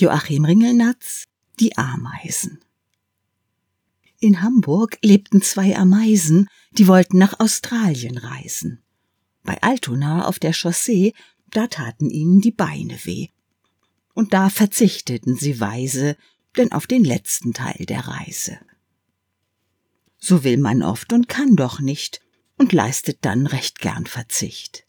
Joachim Ringelnatz Die Ameisen In Hamburg lebten zwei Ameisen, die wollten nach Australien reisen. Bei Altona auf der Chaussee, da taten ihnen die Beine weh. Und da verzichteten sie weise, denn auf den letzten Teil der Reise. So will man oft und kann doch nicht und leistet dann recht gern Verzicht.